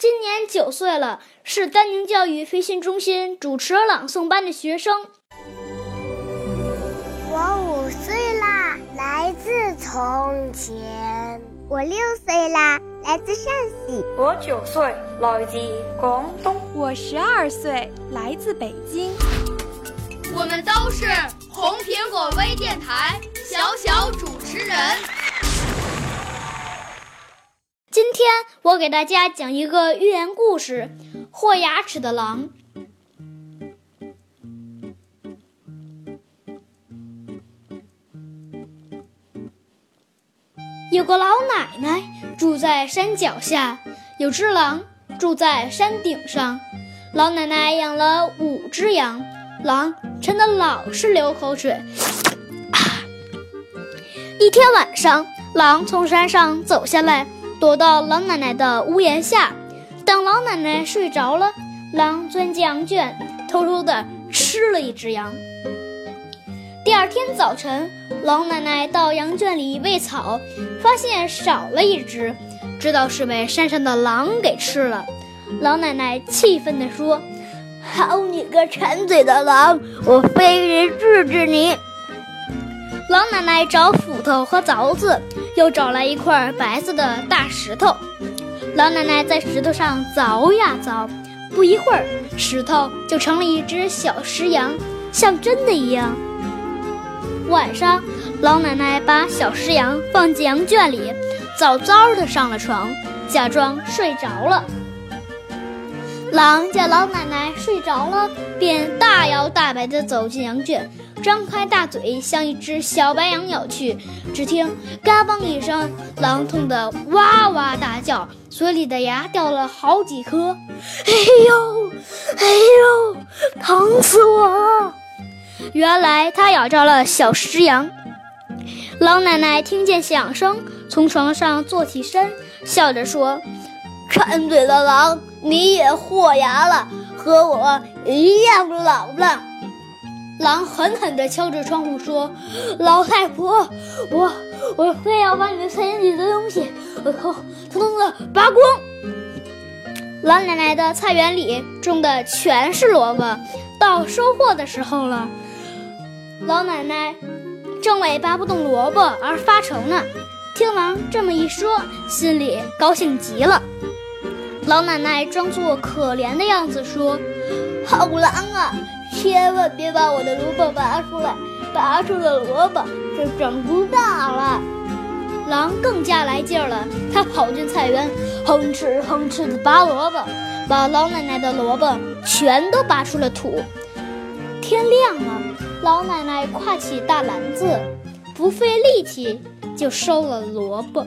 今年九岁了，是丹宁教育培训中心主持朗诵班的学生。我五岁啦，来自从前。我六岁啦，来自陕西。我九岁，来自广东。我十二岁，来自北京。我们都是红苹果微电台小小主持人。今天我给大家讲一个寓言故事：豁牙齿的狼。有个老奶奶住在山脚下，有只狼住在山顶上。老奶奶养了五只羊，狼馋得老是流口水。一天晚上，狼从山上走下来，躲到老奶奶的屋檐下。等老奶奶睡着了，狼钻进羊圈，偷偷地吃了一只羊。第二天早晨，老奶奶到羊圈里喂草，发现少了一只，知道是被山上的狼给吃了。老奶奶气愤地说：“好你个馋嘴的狼，我非得治治你！”老奶奶找斧头和凿子，又找来一块白色的大石头。老奶奶在石头上凿呀凿，不一会儿，石头就成了一只小石羊，像真的一样。晚上，老奶奶把小石羊放进羊圈里，早早的上了床，假装睡着了。狼见老奶奶睡着了，便大摇大摆地走进羊圈，张开大嘴向一只小白羊咬去。只听“嘎嘣”一声，狼痛得哇哇大叫，嘴里的牙掉了好几颗。哎呦，哎呦，疼死我了！原来它咬着了小石羊。老奶奶听见响声，从床上坐起身，笑着说：“馋嘴的狼，你也豁牙了，和我一样老了。”狼狠狠地敲着窗户说：“老太婆，我我非要把你的菜园里的东西，统统统的拔光。”老奶奶的菜园里种的全是萝卜，到收获的时候了。老奶奶正为拔不动萝卜而发愁呢。听狼这么一说，心里高兴极了。老奶奶装作可怜的样子说：“好狼啊，千万别把我的萝卜拔出来，拔出了萝卜就长不大了。”狼更加来劲儿了，它跑进菜园，哼哧哼哧地拔萝卜，把老奶奶的萝卜全都拔出了土。天亮了。老奶奶挎起大篮子，不费力气就收了萝卜。